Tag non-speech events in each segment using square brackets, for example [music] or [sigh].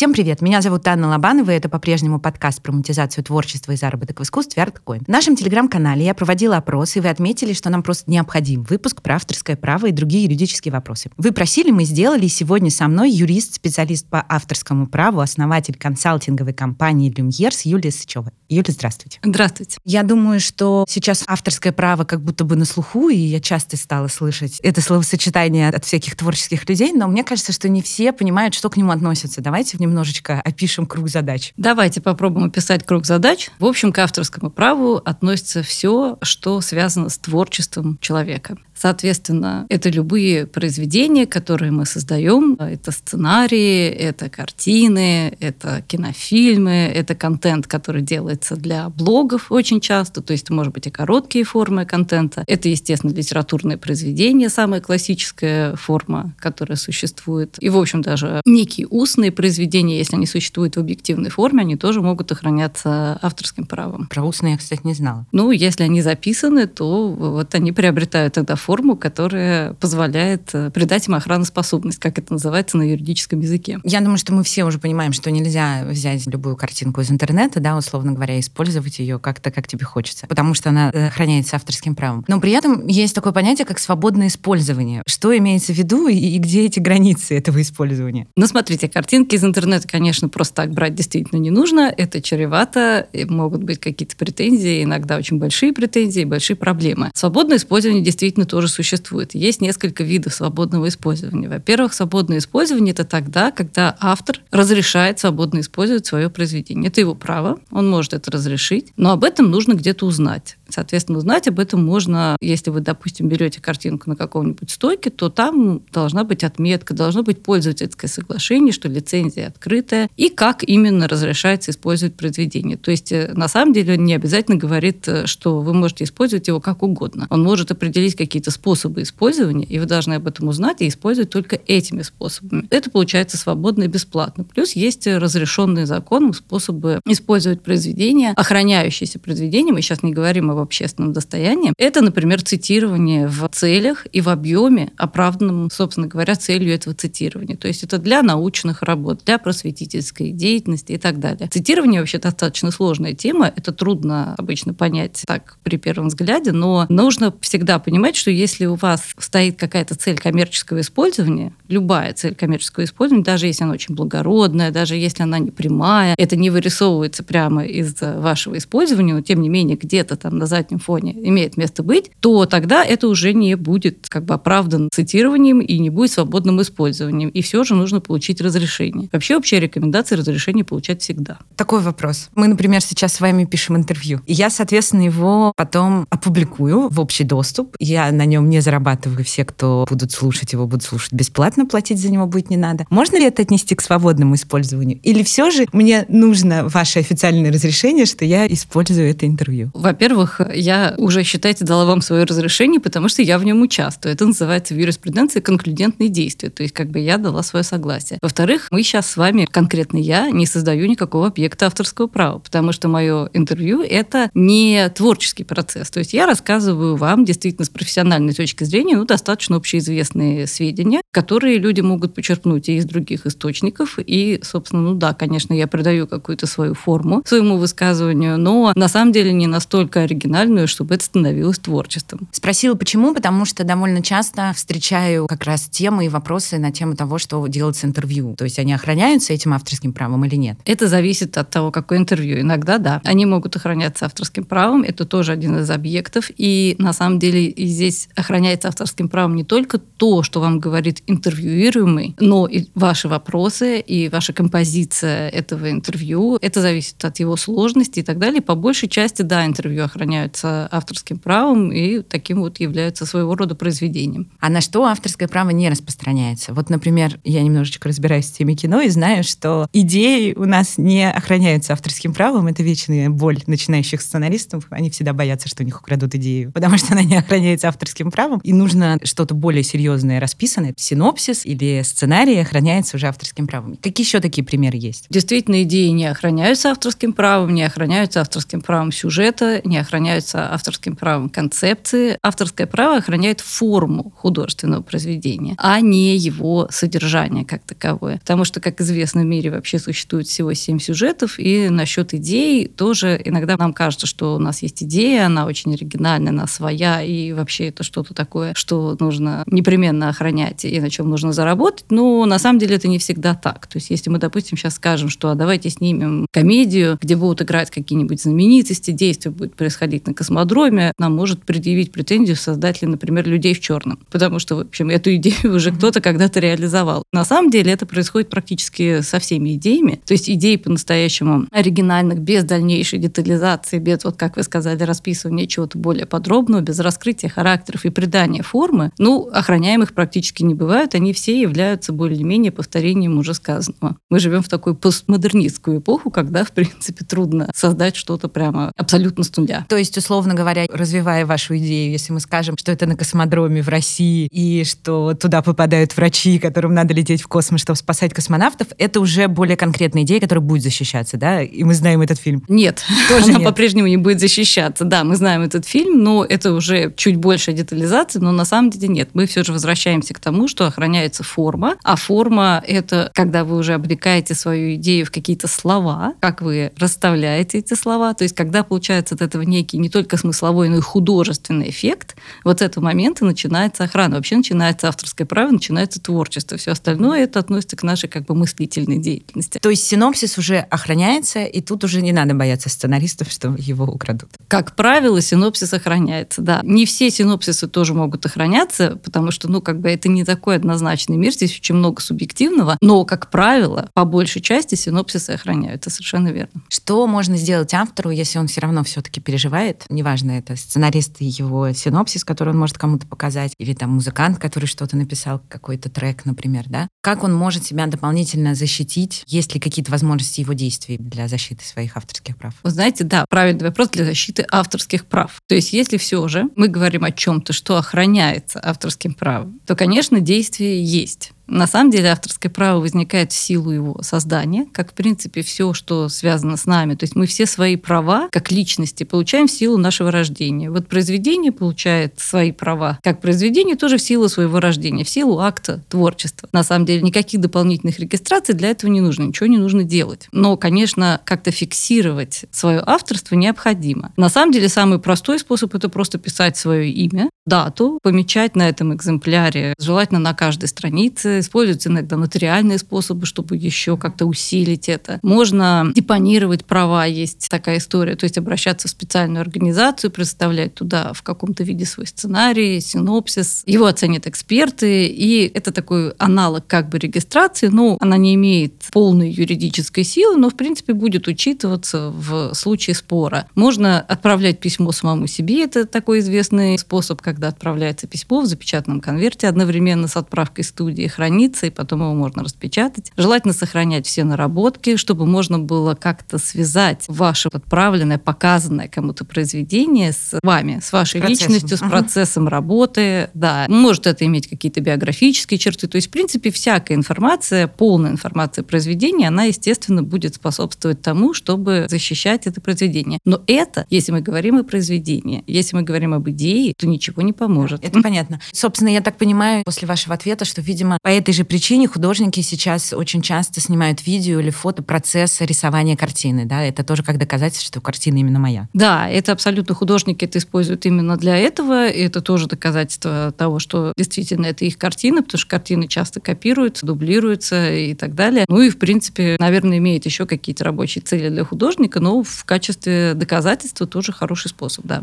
Всем привет, меня зовут Анна Лобанова, и это по-прежнему подкаст про монетизацию творчества и заработок в искусстве ArtCoin. В нашем телеграм-канале я проводила опрос, и вы отметили, что нам просто необходим выпуск про авторское право и другие юридические вопросы. Вы просили, мы сделали, и сегодня со мной юрист, специалист по авторскому праву, основатель консалтинговой компании Люмьерс Юлия Сычева. Юлия, здравствуйте. Здравствуйте. Я думаю, что сейчас авторское право как будто бы на слуху, и я часто стала слышать это словосочетание от всяких творческих людей, но мне кажется, что не все понимают, что к нему относится. Давайте немножечко опишем круг задач. Давайте попробуем описать круг задач. В общем, к авторскому праву относится все, что связано с творчеством человека. Соответственно, это любые произведения, которые мы создаем. Это сценарии, это картины, это кинофильмы, это контент, который делается для блогов очень часто, то есть может быть и короткие формы контента. Это, естественно, литературные произведения, самая классическая форма, которая существует. И, в общем, даже некие устные произведения, если они существуют в объективной форме, они тоже могут охраняться авторским правом. Про устные я, кстати, не знала. Ну, если они записаны, то вот они приобретают тогда форму форму, которая позволяет э, придать им охраноспособность, как это называется на юридическом языке. Я думаю, что мы все уже понимаем, что нельзя взять любую картинку из интернета, да, условно говоря, использовать ее как-то, как тебе хочется, потому что она э, охраняется авторским правом. Но при этом есть такое понятие, как свободное использование. Что имеется в виду и, и где эти границы этого использования? Ну, смотрите, картинки из интернета, конечно, просто так брать действительно не нужно. Это чревато, могут быть какие-то претензии, иногда очень большие претензии, большие проблемы. Свободное использование действительно тоже существует. Есть несколько видов свободного использования. Во-первых, свободное использование – это тогда, когда автор разрешает свободно использовать свое произведение. Это его право, он может это разрешить, но об этом нужно где-то узнать. Соответственно, узнать об этом можно, если вы, допустим, берете картинку на каком-нибудь стойке, то там должна быть отметка, должно быть пользовательское соглашение, что лицензия открытая, и как именно разрешается использовать произведение. То есть, э, на самом деле, не обязательно говорит, э, что вы можете использовать его как угодно. Он может определить какие-то способы использования, и вы должны об этом узнать и использовать только этими способами. Это получается свободно и бесплатно. Плюс есть разрешенные законом способы использовать произведения, охраняющиеся произведения. Мы сейчас не говорим об общественном достоянии. Это, например, цитирование в целях и в объеме, оправданном, собственно говоря, целью этого цитирования. То есть это для научных работ, для просветительской деятельности и так далее. Цитирование вообще достаточно сложная тема. Это трудно обычно понять так при первом взгляде, но нужно всегда понимать, что если у вас стоит какая-то цель коммерческого использования, любая цель коммерческого использования, даже если она очень благородная, даже если она не прямая, это не вырисовывается прямо из вашего использования, но тем не менее где-то там на заднем фоне имеет место быть, то тогда это уже не будет как бы оправдан цитированием и не будет свободным использованием. И все же нужно получить разрешение. Вообще общая рекомендация разрешение получать всегда. Такой вопрос. Мы, например, сейчас с вами пишем интервью. И я, соответственно, его потом опубликую в общий доступ. Я на нем не зарабатываю. Все, кто будут слушать его, будут слушать бесплатно, платить за него будет не надо. Можно ли это отнести к свободному использованию? Или все же мне нужно ваше официальное разрешение, что я использую это интервью? Во-первых, я уже, считайте, дала вам свое разрешение, потому что я в нем участвую. Это называется в юриспруденции конклюдентные действия. То есть как бы я дала свое согласие. Во-вторых, мы сейчас с вами, конкретно я, не создаю никакого объекта авторского права, потому что мое интервью — это не творческий процесс. То есть я рассказываю вам действительно с профессиональной точки зрения ну, достаточно общеизвестные сведения, которые люди могут почерпнуть и из других источников. И, собственно, ну да, конечно, я придаю какую-то свою форму своему высказыванию, но на самом деле не настолько оригинально оригинальную, чтобы это становилось творчеством. Спросила, почему? Потому что довольно часто встречаю как раз темы и вопросы на тему того, что делать интервью. То есть они охраняются этим авторским правом или нет? Это зависит от того, какое интервью. Иногда, да, они могут охраняться авторским правом. Это тоже один из объектов. И на самом деле и здесь охраняется авторским правом не только то, что вам говорит интервьюируемый, но и ваши вопросы, и ваша композиция этого интервью. Это зависит от его сложности и так далее. По большей части, да, интервью охраняется охраняются авторским правом и таким вот являются своего рода произведением. А на что авторское право не распространяется? Вот, например, я немножечко разбираюсь в теме кино и знаю, что идеи у нас не охраняются авторским правом. Это вечная боль начинающих сценаристов. Они всегда боятся, что у них украдут идею, потому что она не охраняется авторским правом. И нужно что-то более серьезное расписанное. Синопсис или сценарий охраняется уже авторским правом. Какие еще такие примеры есть? Действительно, идеи не охраняются авторским правом, не охраняются авторским правом сюжета, не охраняются охраняются авторским правом концепции. Авторское право охраняет форму художественного произведения, а не его содержание как таковое. Потому что, как известно, в мире вообще существует всего семь сюжетов, и насчет идей тоже иногда нам кажется, что у нас есть идея, она очень оригинальная, она своя, и вообще это что-то такое, что нужно непременно охранять и на чем нужно заработать. Но на самом деле это не всегда так. То есть если мы, допустим, сейчас скажем, что а давайте снимем комедию, где будут играть какие-нибудь знаменитости, действие будет происходить на космодроме, нам может предъявить претензию создатели, например, людей в черном. Потому что, в общем, эту идею [laughs] уже кто-то когда-то реализовал. На самом деле это происходит практически со всеми идеями. То есть идеи по-настоящему оригинальных, без дальнейшей детализации, без, вот как вы сказали, расписывания чего-то более подробного, без раскрытия характеров и придания формы, ну, охраняемых практически не бывают, они все являются более-менее повторением уже сказанного. Мы живем в такую постмодернистскую эпоху, когда, в принципе, трудно создать что-то прямо абсолютно с нуля. То есть, условно говоря, развивая вашу идею, если мы скажем, что это на космодроме в России, и что туда попадают врачи, которым надо лететь в космос, чтобы спасать космонавтов, это уже более конкретная идея, которая будет защищаться, да? И мы знаем этот фильм. Нет, [laughs] Тоже она по-прежнему не будет защищаться. Да, мы знаем этот фильм, но это уже чуть большая детализация, но на самом деле нет. Мы все же возвращаемся к тому, что охраняется форма, а форма — это когда вы уже облекаете свою идею в какие-то слова, как вы расставляете эти слова, то есть когда получается от этого некий не только смысловой, но и художественный эффект, вот с этого момента начинается охрана. Вообще начинается авторское право, начинается творчество. Все остальное это относится к нашей как бы мыслительной деятельности. То есть синопсис уже охраняется, и тут уже не надо бояться сценаристов, [laughs] что его украдут. Как правило, синопсис охраняется, да. Не все синопсисы тоже могут охраняться, потому что, ну, как бы это не такой однозначный мир, здесь очень много субъективного, но, как правило, по большей части синопсисы охраняются, совершенно верно. Что можно сделать автору, если он все равно все-таки переживает? Неважно, это сценарист и его синопсис, который он может кому-то показать, или там музыкант, который что-то написал, какой-то трек, например, да? Как он может себя дополнительно защитить? Есть ли какие-то возможности его действий для защиты своих авторских прав? Вы знаете, да, правильный вопрос для защиты авторских прав. То есть если все же мы говорим о чем-то, что охраняется авторским правом, то, конечно, действие есть. На самом деле авторское право возникает в силу его создания, как, в принципе, все, что связано с нами. То есть мы все свои права, как личности, получаем в силу нашего рождения. Вот произведение получает свои права, как произведение тоже в силу своего рождения, в силу акта творчества. На самом деле никаких дополнительных регистраций для этого не нужно, ничего не нужно делать. Но, конечно, как-то фиксировать свое авторство необходимо. На самом деле самый простой способ это просто писать свое имя, дату, помечать на этом экземпляре, желательно на каждой странице, используются иногда нотариальные способы, чтобы еще как-то усилить это. Можно депонировать права, есть такая история, то есть обращаться в специальную организацию, представлять туда в каком-то виде свой сценарий, синопсис. Его оценят эксперты, и это такой аналог как бы регистрации, но она не имеет полной юридической силы, но в принципе будет учитываться в случае спора. Можно отправлять письмо самому себе, это такой известный способ, когда отправляется письмо в запечатанном конверте одновременно с отправкой студии, хранить хранится, и потом его можно распечатать. Желательно сохранять все наработки, чтобы можно было как-то связать ваше отправленное, показанное кому-то произведение с вами, с вашей процессом. личностью, с процессом uh работы. Да, может это иметь какие-то биографические черты. То есть, в принципе, всякая информация, полная информация произведения, она, естественно, будет способствовать тому, чтобы защищать это произведение. Но это, если мы говорим о произведении, если мы говорим об идее, то ничего не поможет. Это понятно. Собственно, я так понимаю, после вашего ответа, что, видимо, этой же причине художники сейчас очень часто снимают видео или фото процесса рисования картины. Да? Это тоже как доказательство, что картина именно моя. Да, это абсолютно художники это используют именно для этого. И это тоже доказательство того, что действительно это их картина, потому что картины часто копируются, дублируются и так далее. Ну и, в принципе, наверное, имеет еще какие-то рабочие цели для художника, но в качестве доказательства тоже хороший способ, да.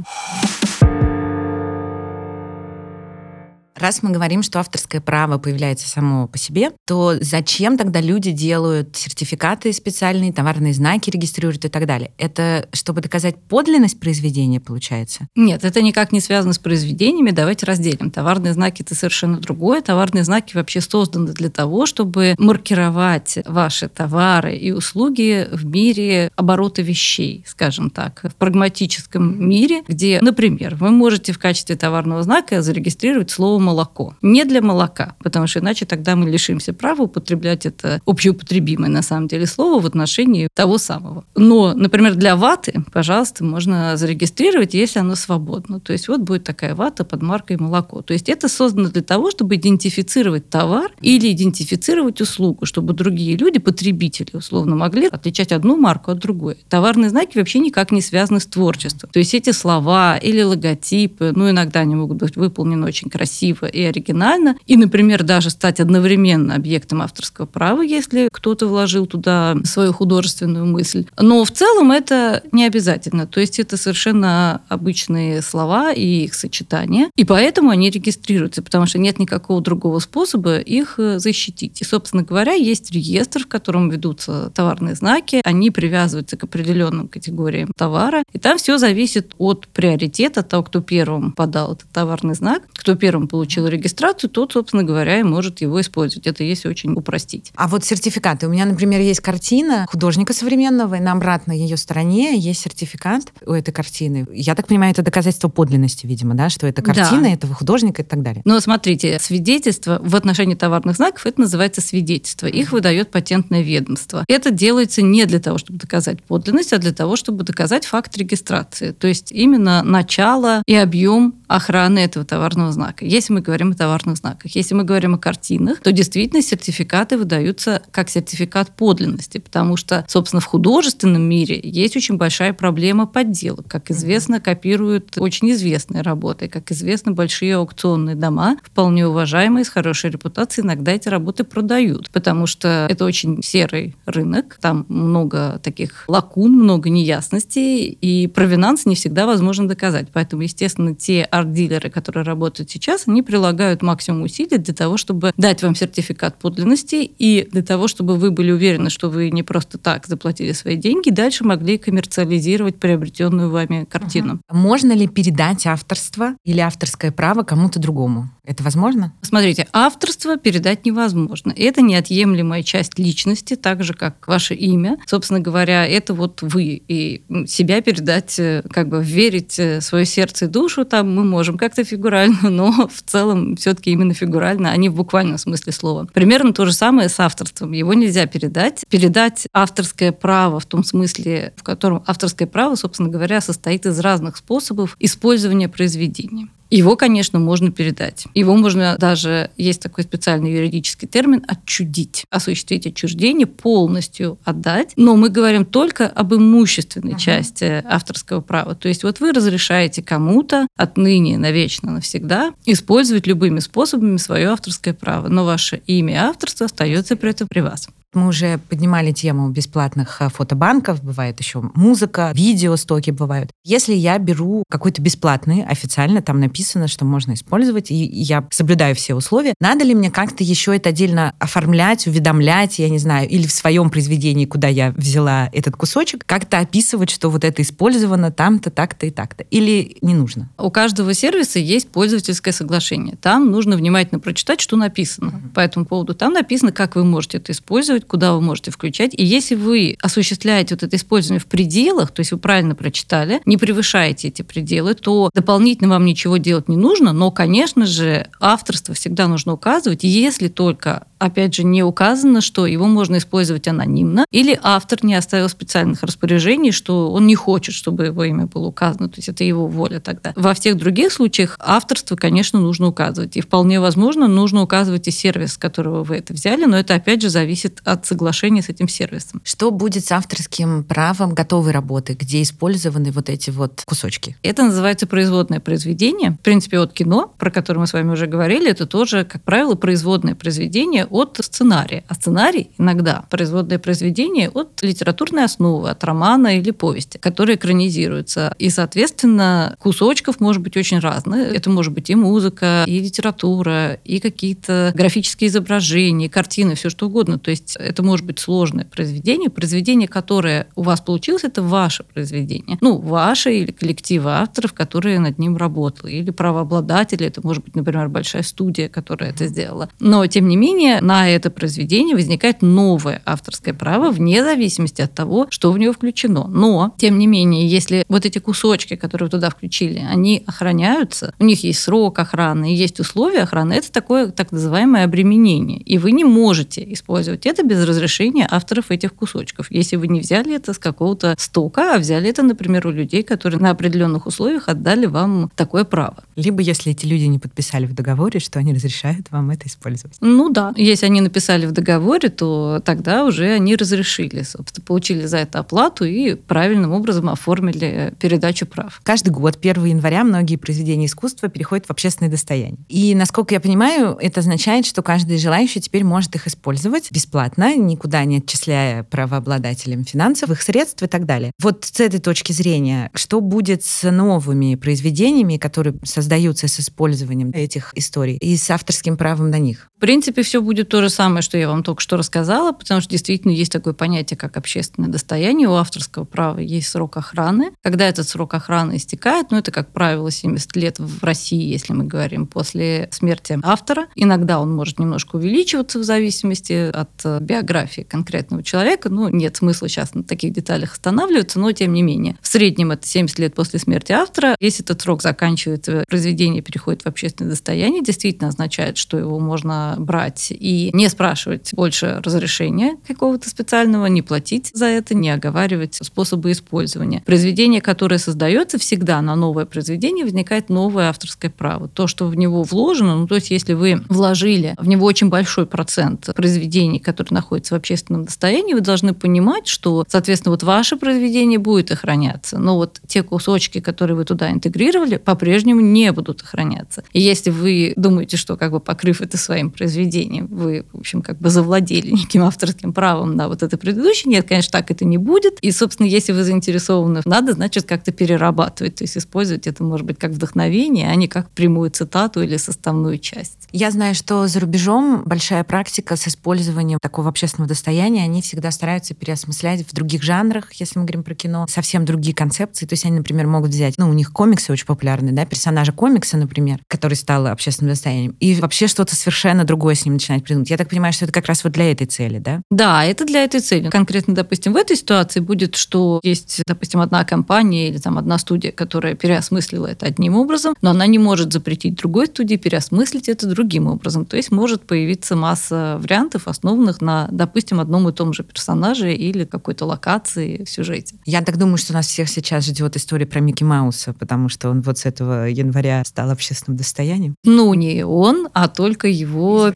Раз мы говорим, что авторское право появляется само по себе, то зачем тогда люди делают сертификаты специальные, товарные знаки регистрируют и так далее? Это чтобы доказать подлинность произведения, получается? Нет, это никак не связано с произведениями. Давайте разделим. Товарные знаки – это совершенно другое. Товарные знаки вообще созданы для того, чтобы маркировать ваши товары и услуги в мире оборота вещей, скажем так, в прагматическом мире, где, например, вы можете в качестве товарного знака зарегистрировать слово молоко. Не для молока, потому что иначе тогда мы лишимся права употреблять это общеупотребимое на самом деле слово в отношении того самого. Но, например, для ваты, пожалуйста, можно зарегистрировать, если оно свободно. То есть вот будет такая вата под маркой молоко. То есть это создано для того, чтобы идентифицировать товар или идентифицировать услугу, чтобы другие люди, потребители, условно, могли отличать одну марку от другой. Товарные знаки вообще никак не связаны с творчеством. То есть эти слова или логотипы, ну, иногда они могут быть выполнены очень красиво и оригинально, и, например, даже стать одновременно объектом авторского права, если кто-то вложил туда свою художественную мысль. Но в целом это не обязательно. То есть это совершенно обычные слова и их сочетания. И поэтому они регистрируются, потому что нет никакого другого способа их э, защитить. И, собственно говоря, есть реестр, в котором ведутся товарные знаки. Они привязываются к определенным категориям товара. И там все зависит от приоритета того, кто первым подал этот товарный знак, кто первым получил регистрацию, тот, собственно говоря, и может его использовать. Это если очень упростить. А вот сертификаты. У меня, например, есть картина художника современного, и на обратной ее стороне есть сертификат у этой картины. Я так понимаю, это доказательство подлинности, видимо, да, что это картина да. этого художника и так далее. Но смотрите, свидетельство в отношении товарных знаков, это называется свидетельство. Их выдает патентное ведомство. Это делается не для того, чтобы доказать подлинность, а для того, чтобы доказать факт регистрации. То есть именно начало и объем охраны этого товарного знака. Если мы говорим о товарных знаках. Если мы говорим о картинах, то действительно сертификаты выдаются как сертификат подлинности, потому что, собственно, в художественном мире есть очень большая проблема подделок. Как известно, копируют очень известные работы. Как известно, большие аукционные дома, вполне уважаемые, с хорошей репутацией, иногда эти работы продают, потому что это очень серый рынок, там много таких лакун, много неясностей, и провинанс не всегда возможно доказать. Поэтому, естественно, те арт-дилеры, которые работают сейчас, они прилагают максимум усилий для того, чтобы дать вам сертификат подлинности и для того, чтобы вы были уверены, что вы не просто так заплатили свои деньги, дальше могли коммерциализировать приобретенную вами картину. Угу. Можно ли передать авторство или авторское право кому-то другому? Это возможно? Смотрите, авторство передать невозможно. Это неотъемлемая часть личности, так же, как ваше имя. Собственно говоря, это вот вы. И себя передать, э, как бы верить э, свое сердце и душу там мы можем как-то фигурально, [laughs] но в целом все-таки именно фигурально, а не в буквальном смысле слова. Примерно то же самое с авторством. Его нельзя передать. Передать авторское право в том смысле, в котором авторское право, собственно говоря, состоит из разных способов использования произведения. Его, конечно, можно передать. Его можно даже, есть такой специальный юридический термин, отчудить, осуществить отчуждение, полностью отдать. Но мы говорим только об имущественной uh-huh. части авторского права. То есть вот вы разрешаете кому-то отныне, навечно, навсегда использовать любыми способами свое авторское право. Но ваше имя и авторство остается при этом при вас. Мы уже поднимали тему бесплатных э, фотобанков, бывает еще музыка, видео стоки бывают. Если я беру какой-то бесплатный, официально там написано, что можно использовать, и я соблюдаю все условия, надо ли мне как-то еще это отдельно оформлять, уведомлять, я не знаю, или в своем произведении, куда я взяла этот кусочек, как-то описывать, что вот это использовано там-то, так-то и так-то? Или не нужно? У каждого сервиса есть пользовательское соглашение. Там нужно внимательно прочитать, что написано по этому поводу. Там написано, как вы можете это использовать, куда вы можете включать. И если вы осуществляете вот это использование в пределах, то есть вы правильно прочитали, не превышаете эти пределы, то дополнительно вам ничего делать не нужно, но, конечно же, авторство всегда нужно указывать, если только опять же, не указано, что его можно использовать анонимно, или автор не оставил специальных распоряжений, что он не хочет, чтобы его имя было указано, то есть это его воля тогда. Во всех других случаях авторство, конечно, нужно указывать, и вполне возможно, нужно указывать и сервис, с которого вы это взяли, но это, опять же, зависит от соглашения с этим сервисом. Что будет с авторским правом готовой работы, где использованы вот эти вот кусочки? Это называется производное произведение. В принципе, от кино, про которое мы с вами уже говорили, это тоже, как правило, производное произведение от сценария. А сценарий иногда производное произведение от литературной основы, от романа или повести, которые экранизируются. И, соответственно, кусочков может быть очень разных. Это может быть и музыка, и литература, и какие-то графические изображения, картины, все что угодно. То есть это может быть сложное произведение. Произведение, которое у вас получилось, это ваше произведение. Ну, ваше или коллектива авторов, которые над ним работали. Или правообладатели. Это может быть, например, большая студия, которая это сделала. Но, тем не менее, на это произведение возникает новое авторское право вне зависимости от того, что в него включено. Но, тем не менее, если вот эти кусочки, которые туда включили, они охраняются, у них есть срок охраны, есть условия охраны, это такое так называемое обременение. И вы не можете использовать это без разрешения авторов этих кусочков, если вы не взяли это с какого-то стока, а взяли это, например, у людей, которые на определенных условиях отдали вам такое право. Либо если эти люди не подписали в договоре, что они разрешают вам это использовать. Ну да, если они написали в договоре, то тогда уже они разрешили, собственно, получили за это оплату и правильным образом оформили передачу прав. Каждый год, 1 января, многие произведения искусства переходят в общественное достояние. И, насколько я понимаю, это означает, что каждый желающий теперь может их использовать бесплатно, никуда не отчисляя правообладателям финансов, их средств и так далее. Вот с этой точки зрения, что будет с новыми произведениями, которые создаются с использованием этих историй и с авторским правом на них? В принципе, все будет то же самое, что я вам только что рассказала, потому что действительно есть такое понятие, как общественное достояние. У авторского права есть срок охраны. Когда этот срок охраны истекает, ну, это, как правило, 70 лет в России, если мы говорим, после смерти автора. Иногда он может немножко увеличиваться в зависимости от э, биографии конкретного человека. Ну, нет смысла сейчас на таких деталях останавливаться, но тем не менее. В среднем это 70 лет после смерти автора. Если этот срок заканчивается, произведение переходит в общественное достояние, действительно означает, что его можно брать не спрашивать больше разрешения какого-то специального, не платить за это, не оговаривать способы использования. Произведение, которое создается, всегда на новое произведение возникает новое авторское право. То, что в него вложено, ну то есть если вы вложили в него очень большой процент произведений, которые находятся в общественном достоянии, вы должны понимать, что, соответственно, вот ваше произведение будет охраняться, но вот те кусочки, которые вы туда интегрировали, по-прежнему не будут охраняться. И если вы думаете, что как бы покрыв это своим произведением, вы, в общем, как бы завладели неким авторским правом на вот это предыдущее. Нет, конечно, так это не будет. И, собственно, если вы заинтересованы, надо, значит, как-то перерабатывать, то есть использовать это, может быть, как вдохновение, а не как прямую цитату или составную часть. Я знаю, что за рубежом большая практика с использованием такого общественного достояния, они всегда стараются переосмыслять в других жанрах, если мы говорим про кино, совсем другие концепции. То есть они, например, могут взять, ну, у них комиксы очень популярны, да, персонажа комикса, например, который стал общественным достоянием, и вообще что-то совершенно другое с ним начинать придумать. Я так понимаю, что это как раз вот для этой цели, да? Да, это для этой цели. Конкретно, допустим, в этой ситуации будет, что есть, допустим, одна компания или там одна студия, которая переосмыслила это одним образом, но она не может запретить другой студии переосмыслить это другим образом. То есть может появиться масса вариантов, основанных на, допустим, одном и том же персонаже или какой-то локации в сюжете. Я так думаю, что нас всех сейчас ждет история про Микки Мауса, потому что он вот с этого января стал общественным достоянием. Ну, не он, а только его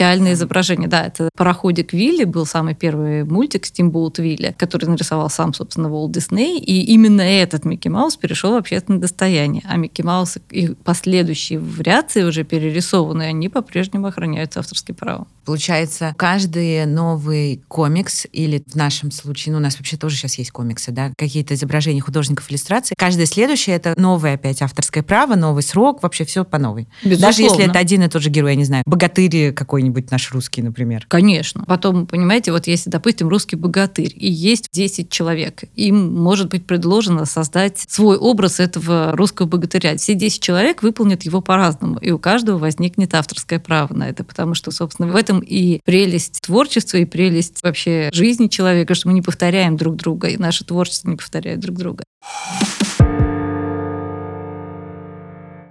первоначальное изображение. Да, это «Пароходик Вилли» был самый первый мультик «Стимбоут Вилли», который нарисовал сам, собственно, Волт Дисней. И именно этот Микки Маус перешел в общественное достояние. А Микки Маус и последующие вариации, уже перерисованные, они по-прежнему охраняются авторским правом. Получается, каждый новый комикс, или в нашем случае, ну, у нас вообще тоже сейчас есть комиксы, да, какие-то изображения художников, иллюстрации, каждое следующее — это новое опять авторское право, новый срок, вообще все по новой. Безусловно. Даже если это один и тот же герой, я не знаю, богатырь какой-нибудь наш русский, например. Конечно. Потом, понимаете, вот если, допустим, русский богатырь, и есть 10 человек, им может быть предложено создать свой образ этого русского богатыря. Все 10 человек выполнят его по-разному, и у каждого возникнет авторское право на это, потому что, собственно, в этом и прелесть творчества, и прелесть вообще жизни человека, что мы не повторяем друг друга, и наше творчество не повторяет друг друга.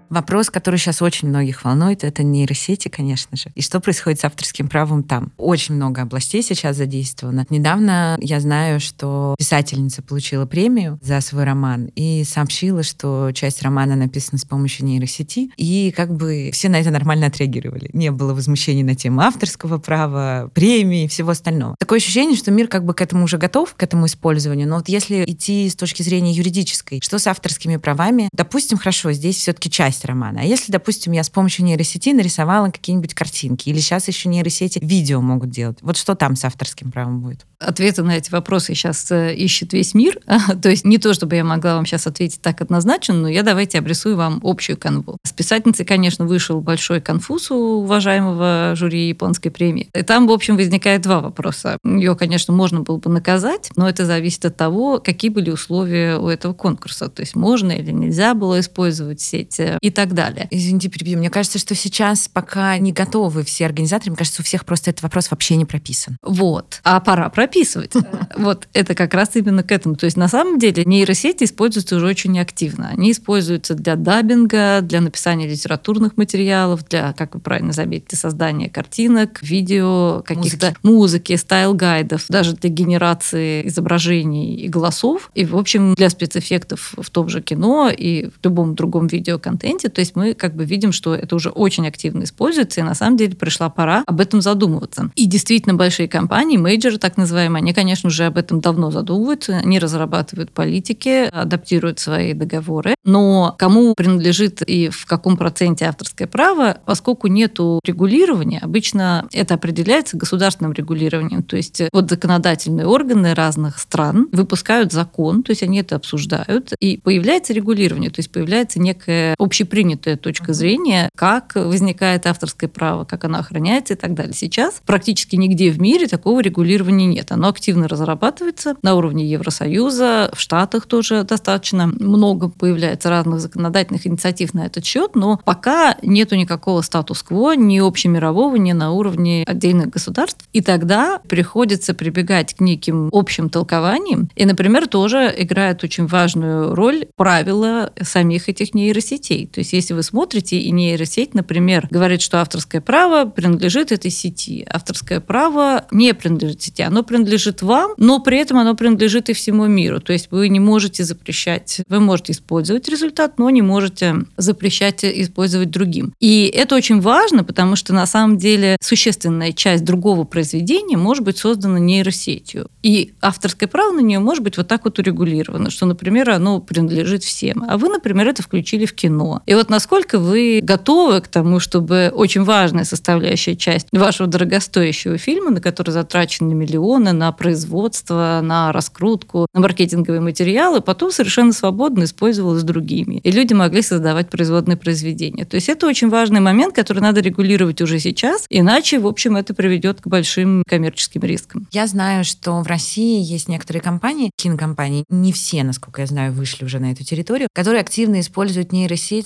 Вопрос, который сейчас очень многих волнует, это нейросети, конечно же. И что происходит с авторским правом там? Очень много областей сейчас задействовано. Недавно я знаю, что писательница получила премию за свой роман и сообщила, что часть романа написана с помощью нейросети. И как бы все на это нормально отреагировали. Не было возмущений на тему авторского права, премии и всего остального. Такое ощущение, что мир как бы к этому уже готов, к этому использованию. Но вот если идти с точки зрения юридической, что с авторскими правами? Допустим, хорошо, здесь все-таки часть часть романа. А если, допустим, я с помощью нейросети нарисовала какие-нибудь картинки, или сейчас еще нейросети видео могут делать, вот что там с авторским правом будет? Ответы на эти вопросы сейчас э, ищет весь мир. [laughs] То есть не то, чтобы я могла вам сейчас ответить так однозначно, но я давайте обрисую вам общую канву. С писательницей, конечно, вышел большой конфуз у уважаемого жюри японской премии. И там, в общем, возникает два вопроса. Ее, конечно, можно было бы наказать, но это зависит от того, какие были условия у этого конкурса. То есть можно или нельзя было использовать сеть. И и так далее. Извините, перебью. Мне кажется, что сейчас пока не готовы все организаторы. Мне кажется, у всех просто этот вопрос вообще не прописан. Вот. А пора прописывать. [laughs] Вот это как раз именно к этому. То есть на самом деле нейросети используются уже очень активно. Они используются для dubbing а, для написания литературных материалов, для, как вы правильно заметили, создания картинок, видео, каких-то музыки, style guide ов, даже для генерации изображений и голосов. И, в общем, для спецэффектов в том же кино и в любом другом видеоконтенте. То есть мы как бы видим, что это уже очень активно используется, и на самом деле пришла пора об этом задумываться. И действительно большие компании, мейджоры так называемые, они, конечно, уже об этом давно задумываются, они разрабатывают политики, адаптируют свои договоры. Но кому принадлежит и в каком проценте авторское право, поскольку нету регулирования, обычно это определяется государственным регулированием. То есть вот законодательные органы разных стран выпускают закон, то есть они это обсуждают, и появляется регулирование, то есть появляется некая общепринятая точка зрения, как возникает авторское право, как оно охраняется и так далее. Сейчас практически нигде в мире такого регулирования нет. Оно активно разрабатывается на уровне Евросоюза, в Штатах тоже достаточно много появляется разных законодательных инициатив на этот счет, но пока нету никакого статус-кво, ни общемирового, ни на уровне отдельных государств. И тогда приходится прибегать к неким общим толкованиям. И, например, тоже играет очень важную роль правила самих этих нейросетей. То есть, если вы смотрите, и нейросеть, например, говорит, что авторское право принадлежит этой сети, авторское право не принадлежит сети, оно принадлежит вам, но при этом оно принадлежит и всему миру. То есть вы не можете запрещать, вы можете использовать результат, но не можете запрещать использовать другим. И это очень важно, потому что на самом деле существенная часть другого произведения может быть создана нейросетью. И авторское право на нее может быть вот так вот урегулировано, что, например, оно принадлежит всем. А вы, например, это включили в кино. И вот насколько вы готовы к тому, чтобы очень важная составляющая часть вашего дорогостоящего фильма, на который затрачены миллионы на производство, на раскрутку, на маркетинговые материалы, потом совершенно свободно использовалась другими. И люди могли создавать производные произведения. То есть это очень важный момент, который надо регулировать уже сейчас, иначе, в общем, это приведет к большим коммерческим рискам. Я знаю, что в России есть некоторые компании, кинокомпании, не все, насколько я знаю, вышли уже на эту территорию, которые активно используют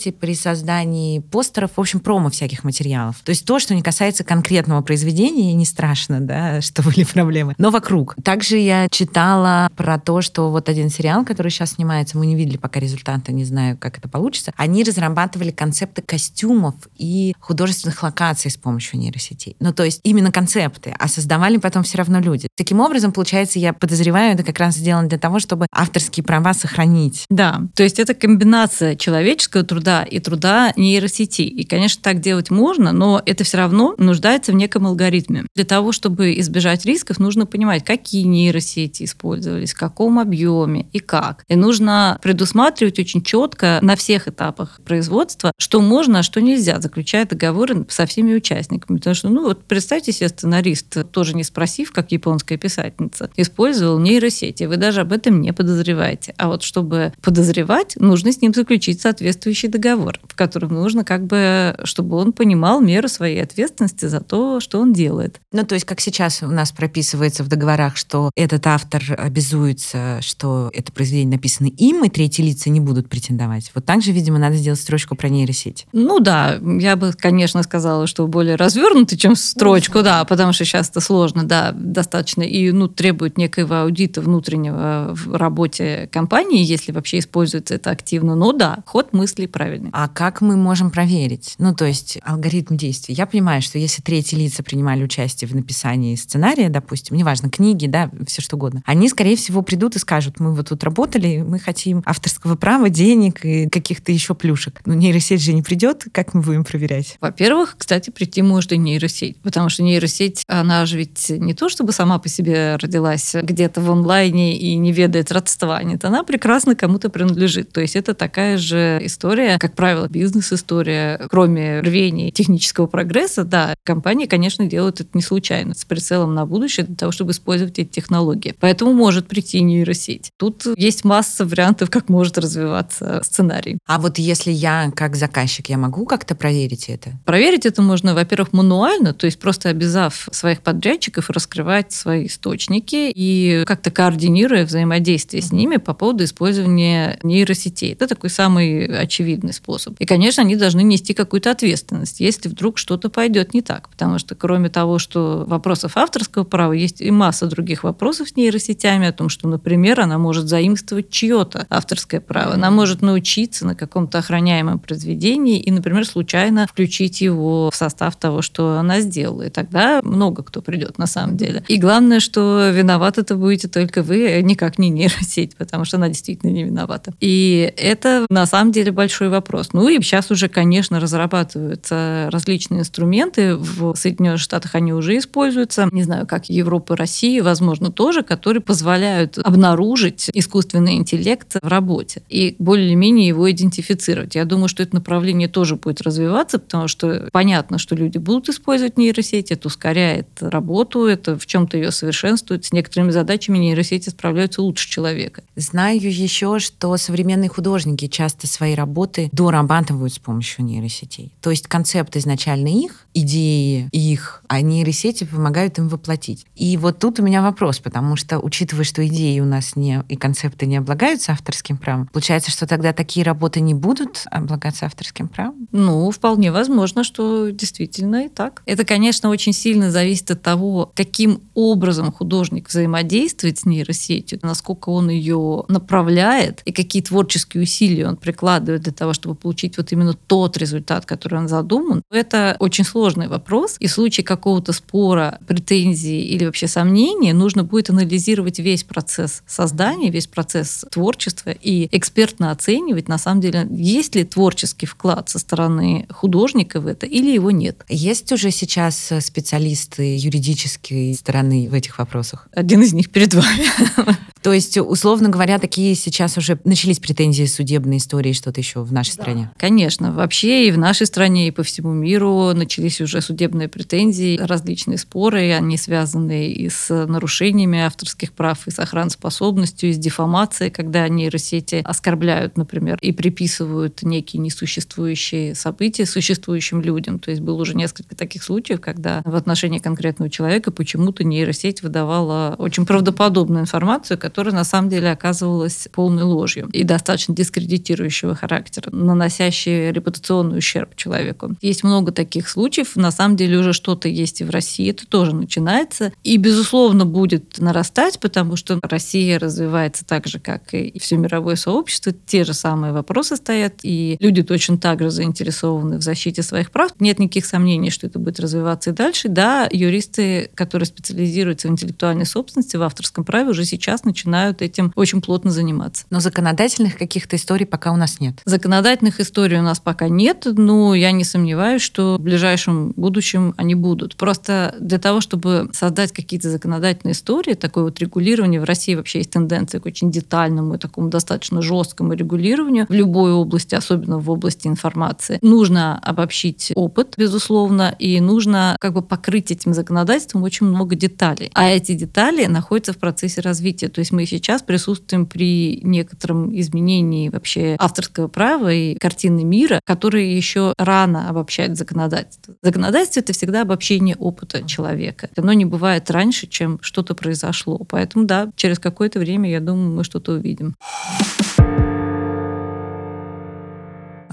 нейросети при создании постеров, в общем, промо всяких материалов. То есть то, что не касается конкретного произведения, не страшно, да, [laughs] что были проблемы, но вокруг. Также я читала про то, что вот один сериал, который сейчас снимается, мы не видели пока результата, не знаю, как это получится, они разрабатывали концепты костюмов и художественных локаций с помощью нейросетей. Ну, то есть именно концепты, а создавали потом все равно люди. Таким образом, получается, я подозреваю, это как раз сделано для того, чтобы авторские права сохранить. Да, то есть это комбинация человеческого труда и труда нейросети. И, конечно, так делать можно, но это все равно нуждается в неком алгоритме. Для того, чтобы избежать рисков, нужно понимать, какие нейросети использовались, в каком объеме и как. И нужно предусматривать очень четко на всех этапах производства, что можно, а что нельзя, заключая договоры со всеми участниками. Потому что, ну вот представьте себе, сценарист, тоже не спросив, как японская писательница, использовал нейросети. Вы даже об этом не подозреваете. А вот чтобы подозревать, нужно с ним заключить соответствующий договор, в котором нужно как бы, чтобы он понимал меру своей ответственности за то, что он делает. Ну, то есть, как сейчас у нас прописывается в договорах, что этот автор обязуется, что это произведение написано им, и третьи лица не будут претендовать. Вот так же, видимо, надо сделать строчку про нейросеть. Ну да, я бы, конечно, сказала, что более развернутый, чем строчку, да, потому что сейчас это сложно, да, достаточно, и ну, требует некоего аудита внутреннего в работе компании, если вообще используется это активно. Но да, ход мыслей правильный. А как мы можем проверить? Ну, то есть алгоритм действий. Я понимаю, что если третьи лица принимали участие в написании сценария, допустим, неважно, книги, да, все что угодно, они, скорее всего, придут и скажут, мы вот тут работали, мы хотим авторского права, денег и каких-то еще плюшек. Но нейросеть же не придет, как мы будем проверять? Во-первых, кстати, прийти может и нейросеть, потому что нейросеть, она же ведь не то, чтобы сама по себе родилась где-то в онлайне и не ведает родства, нет, она прекрасно кому-то принадлежит. То есть это такая же история, как правило, бизнес-история, кроме рвения технического прогресса, да, компании, конечно, делают это не случайно, с прицелом на будущее для того, чтобы использовать эти технологии. Поэтому может прийти нейросеть. Тут есть масса вариантов, как может развиваться сценарий. А вот если я как заказчик, я могу как-то проверить это? Проверить это можно, во-первых, мануально, то есть просто обязав своих подрядчиков раскрывать свои источники и как-то координируя взаимодействие с ними по поводу использования нейросетей. Это такой самый очевидный способ. И, конечно, они должны нести какую-то ответственность, если вдруг что-то пойдет не так. Потому что, кроме того, что вопросов авторского права, есть и масса других вопросов с нейросетями о том, что, например, она может заимствовать чье-то авторское право. Она может научиться на каком-то охраняемом произведении и, например, случайно включить его в состав того, что она сделала. И тогда много кто придет на самом деле. И главное, что виноват это будете только вы, а никак не нейросеть, потому что она действительно не виновата. И это на самом деле большой вопрос. Ну и сейчас уже, конечно, разрабатываются различные инструменты. В Соединенных Штатах они уже используются. Не знаю, как Европа, Россия, возможно, тоже, которые позволяют обнаружить искусственный интеллект в работе и более-менее его идентифицировать. Я думаю, что это направление тоже будет развиваться, потому что понятно, что люди будут использовать нейросети, это ускоряет работу, это в чем-то ее совершенствует. С некоторыми задачами нейросети справляются лучше человека. Знаю еще, что современные художники часто свои работы дорабатывают с помощью нейросетей. То есть концепт изначально их, идеи их, а нейросети помогают им воплотить. И вот тут у меня вопрос, потому что, учитывая, что идеи у нас не и концепты не облагаются авторским правом, получается, что тогда такие работы не будут облагаться авторским правом? Ну, вполне возможно, что действительно и так. Это, конечно, очень сильно зависит от того, каким образом художник взаимодействует с нейросетью, насколько он ее направляет и какие творческие усилия он прикладывает для того, чтобы получить вот именно тот результат, который он задуман. Это очень сложный вопрос. И в случае какого-то спора, претензии или вообще сомнения нужно будет анализировать весь процесс создания, весь процесс творчества и экспертно оценивать, на самом деле, есть ли творческий вклад со стороны художника в это или его нет. Есть уже сейчас специалисты юридической стороны в этих вопросах? Один из них перед вами. [laughs] То есть, условно говоря, такие сейчас уже начались претензии судебной истории, что-то еще в нашей да. стране? Конечно. Вообще и в нашей стране, и по всему миру начались уже судебные претензии, различные споры, они связаны и с нарушениями авторских прав, и с охраноспособностью, и с дефамацией, когда нейросети оскорбляют, например, и приписывают некие несуществующие события существующим людям. То есть было уже несколько таких случаев, когда в отношении конкретного человека почему-то нейросеть выдавала очень правдоподобную информацию, которая на самом деле оказывалась полной ложью и достаточно дискредитирующего характера, наносящей репутационный ущерб человеку. Есть много таких случаев. На самом деле уже что-то есть и в России. Это тоже начинается. И, безусловно, будет нарастать, потому что Россия развивается так же, как и все мировое сообщество. Те же самые вопросы стоят, и люди точно так же заинтересованы в защите своих прав. Нет никаких сомнений, что это будет развиваться и дальше. Да, юристы, которые специализируются в интеллектуальной собственности, в авторском праве, уже сейчас начинают этим очень плотно заниматься. Но законодательных каких-то историй пока у нас нет. Законодательных историй у нас пока нет, но я не сомневаюсь, что в ближайшем будущем они будут. Просто для того, чтобы создать какие-то законодательные истории, такое вот регулирование, в России вообще есть тенденция к очень детальному и такому достаточно жесткому регулированию в любой области, особенно в области информации. Нужно обобщить опыт, безусловно, и нужно как бы покрыть этим законодательством очень много деталей. А эти детали находятся в процессе развития. То есть мы сейчас присутствуем при некотором изменении вообще авторского права и картины мира, которые еще рано обобщать законодательство. Законодательство — это всегда обобщение опыта человека. Оно не бывает раньше, чем что-то произошло. Поэтому, да, через какое-то время, я думаю, мы что-то увидим.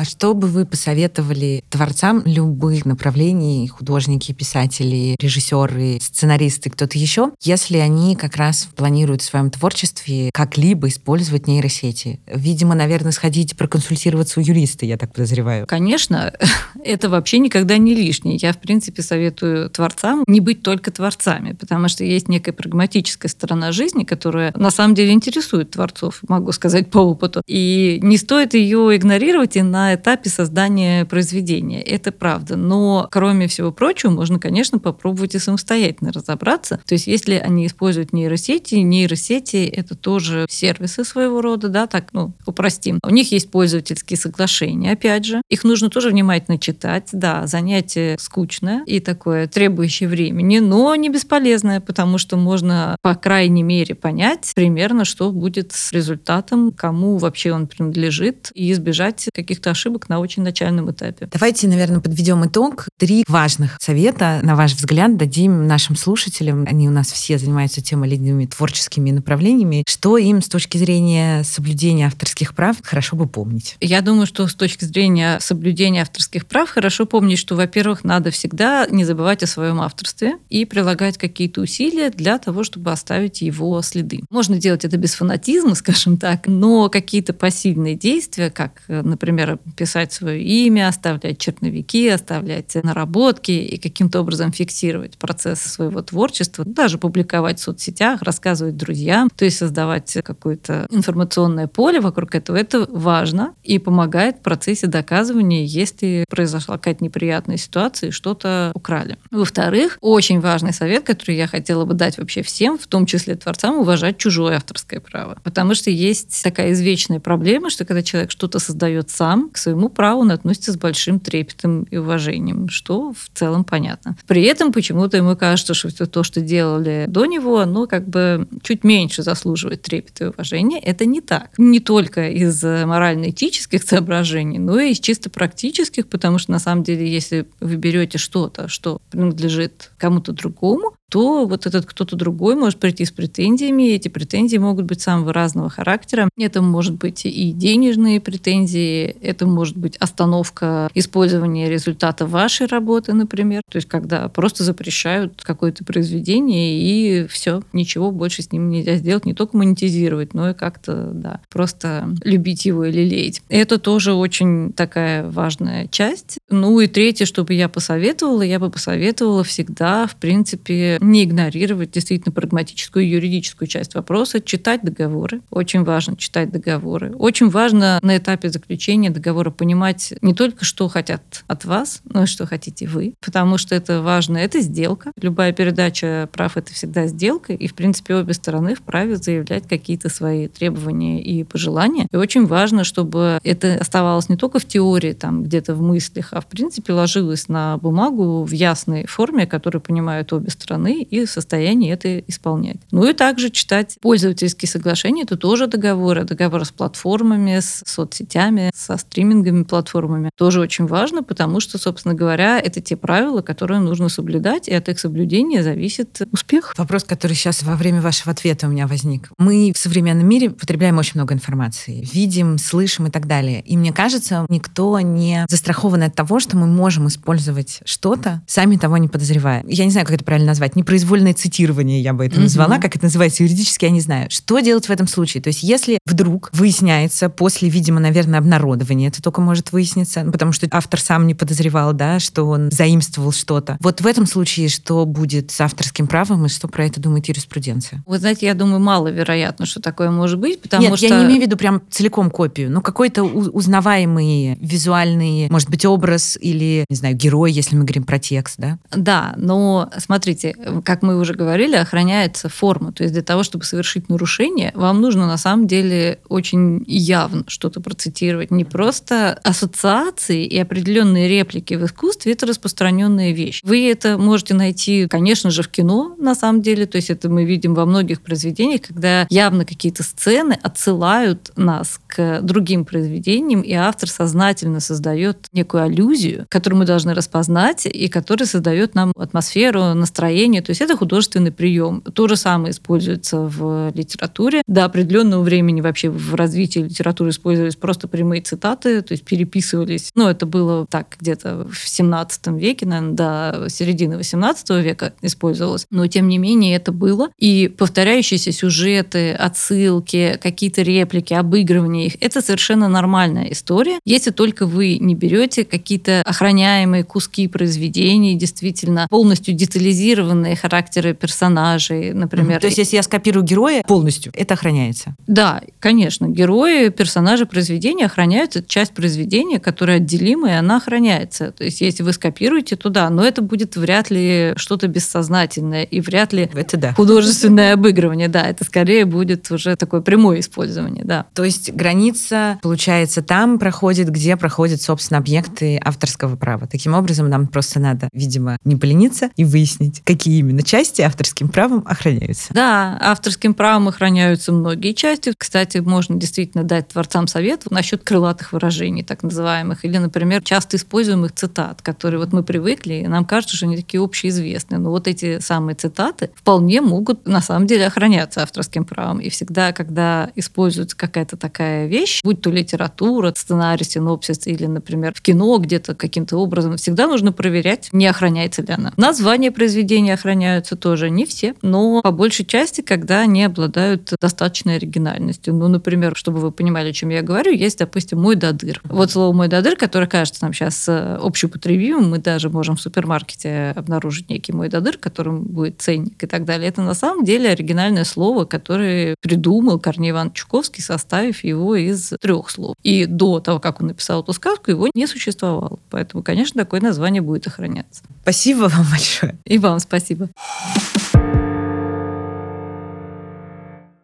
А что бы вы посоветовали творцам любых направлений, художники, писатели, режиссеры, сценаристы, кто-то еще, если они как раз планируют в своем творчестве как-либо использовать нейросети? Видимо, наверное, сходить проконсультироваться у юриста, я так подозреваю. Конечно, [laughs] это вообще никогда не лишнее. Я, в принципе, советую творцам не быть только творцами, потому что есть некая прагматическая сторона жизни, которая на самом деле интересует творцов, могу сказать по опыту. И не стоит ее игнорировать и на этапе создания произведения. Это правда. Но, кроме всего прочего, можно, конечно, попробовать и самостоятельно разобраться. То есть, если они используют нейросети, нейросети — это тоже сервисы своего рода, да, так, ну, упростим. У них есть пользовательские соглашения, опять же. Их нужно тоже внимательно читать. Да, занятие скучное и такое требующее времени, но не бесполезное, потому что можно, по крайней мере, понять примерно, что будет с результатом, кому вообще он принадлежит, и избежать каких-то ошибок ошибок на очень начальном этапе. Давайте, наверное, подведем итог. Три важных совета, на ваш взгляд, дадим нашим слушателям. Они у нас все занимаются темолидными творческими направлениями. Что им с точки зрения соблюдения авторских прав хорошо бы помнить? Я думаю, что с точки зрения соблюдения авторских прав хорошо помнить, что, во-первых, надо всегда не забывать о своем авторстве и прилагать какие-то усилия для того, чтобы оставить его следы. Можно делать это без фанатизма, [laughs] скажем так, но какие-то пассивные действия, как, например, писать свое имя, оставлять черновики, оставлять наработки и каким-то образом фиксировать процесс своего творчества, даже публиковать в соцсетях, рассказывать друзьям, то есть создавать какое-то информационное поле вокруг этого, это важно и помогает в процессе доказывания, если произошла какая-то неприятная ситуация и что-то украли. Во-вторых, очень важный совет, который я хотела бы дать вообще всем, в том числе творцам, уважать чужое авторское право. Потому что есть такая извечная проблема, что когда человек что-то создает сам, к своему праву он относится с большим трепетом и уважением, что в целом понятно. При этом почему-то ему кажется, что все то, что делали до него, оно как бы чуть меньше заслуживает трепета и уважения. Это не так. Не только из морально-этических соображений, но и из чисто практических, потому что на самом деле, если вы берете что-то, что принадлежит кому-то другому, то вот этот кто-то другой может прийти с претензиями, и эти претензии могут быть самого разного характера. Это может быть и денежные претензии, это может быть остановка использования результата вашей работы, например. То есть когда просто запрещают какое-то произведение, и все, ничего больше с ним нельзя сделать, не только монетизировать, но и как-то, да, просто любить его или леять. Это тоже очень такая важная часть. Ну и третье, что бы я посоветовала, я бы посоветовала всегда, в принципе, не игнорировать действительно прагматическую юридическую часть вопроса, читать договоры. Очень важно читать договоры. Очень важно на этапе заключения договора понимать не только, что хотят от вас, но и что хотите вы, потому что это важно. Это сделка. Любая передача прав — это всегда сделка, и, в принципе, обе стороны вправе заявлять какие-то свои требования и пожелания. И очень важно, чтобы это оставалось не только в теории, там, где-то в мыслях, а, в принципе, ложилось на бумагу в ясной форме, которую понимают обе стороны, и в состоянии это исполнять. Ну и также читать пользовательские соглашения. Это тоже договоры. Договоры с платформами, с соцсетями, со стриминговыми платформами. Тоже очень важно, потому что, собственно говоря, это те правила, которые нужно соблюдать, и от их соблюдения зависит успех. Вопрос, который сейчас во время вашего ответа у меня возник. Мы в современном мире потребляем очень много информации. Видим, слышим и так далее. И мне кажется, никто не застрахован от того, что мы можем использовать что-то, сами того не подозревая. Я не знаю, как это правильно назвать непроизвольное цитирование, я бы это назвала, как это называется юридически, я не знаю. Что делать в этом случае? То есть если вдруг выясняется после, видимо, наверное, обнародования, это только может выясниться, ну, потому что автор сам не подозревал, да, что он заимствовал что-то. Вот в этом случае что будет с авторским правом и что про это думает юриспруденция? Вы знаете, я думаю, маловероятно, что такое может быть, потому Нет, что... я не имею в виду прям целиком копию, но какой-то узнаваемый визуальный, может быть, образ или, не знаю, герой, если мы говорим про текст, да? Да, но смотрите, как мы уже говорили, охраняется форма. То есть для того, чтобы совершить нарушение, вам нужно на самом деле очень явно что-то процитировать. Не просто ассоциации и определенные реплики в искусстве, это распространенная вещь. Вы это можете найти, конечно же, в кино, на самом деле. То есть это мы видим во многих произведениях, когда явно какие-то сцены отсылают нас к другим произведениям, и автор сознательно создает некую аллюзию, которую мы должны распознать, и которая создает нам атмосферу, настроение. То есть это художественный прием. То же самое используется в литературе. До определенного времени вообще в развитии литературы использовались просто прямые цитаты, то есть переписывались. Ну, это было так где-то в 17 веке, наверное, до середины 18 века использовалось. Но, тем не менее, это было. И повторяющиеся сюжеты, отсылки, какие-то реплики, обыгрывания их, это совершенно нормальная история, если только вы не берете какие-то охраняемые куски произведений, действительно полностью детализированные характеры персонажей, например. То есть, если я скопирую героя полностью, это охраняется? Да, конечно. Герои, персонажи произведения охраняются. часть произведения, которая отделима, и она охраняется. То есть, если вы скопируете туда, но это будет вряд ли что-то бессознательное и вряд ли это да. художественное обыгрывание. Да, это скорее будет уже такое прямое использование, да. То есть, граница, получается, там проходит, где проходят, собственно, объекты авторского права. Таким образом, нам просто надо, видимо, не полениться и выяснить, какие именно части авторским правом охраняются. Да, авторским правом охраняются многие части. Кстати, можно действительно дать творцам совет насчет крылатых выражений, так называемых, или, например, часто используемых цитат, которые вот мы привыкли, и нам кажется, что они такие общеизвестные. Но вот эти самые цитаты вполне могут на самом деле охраняться авторским правом. И всегда, когда используется какая-то такая вещь, будь то литература, сценарий, синопсис или, например, в кино где-то каким-то образом, всегда нужно проверять, не охраняется ли она. Названия произведения охраняются тоже не все, но по большей части, когда они обладают достаточной оригинальностью. Ну, например, чтобы вы понимали, о чем я говорю, есть, допустим, «мой дадыр». Вот слово «мой дадыр», которое кажется нам сейчас э, общеупотребимым, мы даже можем в супермаркете обнаружить некий «мой дадыр», которым будет ценник и так далее. Это на самом деле оригинальное слово, которое придумал Корней Иванович Чуковский, составив его из трех слов. И до того, как он написал эту сказку, его не существовало. Поэтому, конечно, такое название будет охраняться. Спасибо вам большое. И вам спасибо.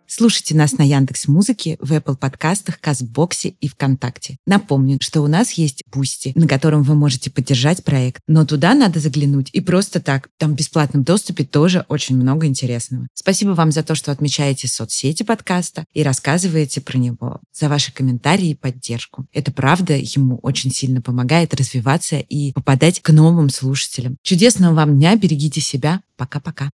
Слушайте нас на Яндекс Музыке, в Apple подкастах, Castbox е и ВКонтакте. Напомню, что у нас есть Boosty, на котором вы можете поддержать проект, но туда надо заглянуть и просто так. Там в бесплатном доступе тоже очень много интересного. Спасибо вам за то, что отмечаете соцсети подкаста и рассказываете про него, за ваши комментарии и поддержку. Это правда ему очень сильно помогает развиваться и попадать к новым слушателям. Чудесного вам дня, берегите себя. Пока-пока.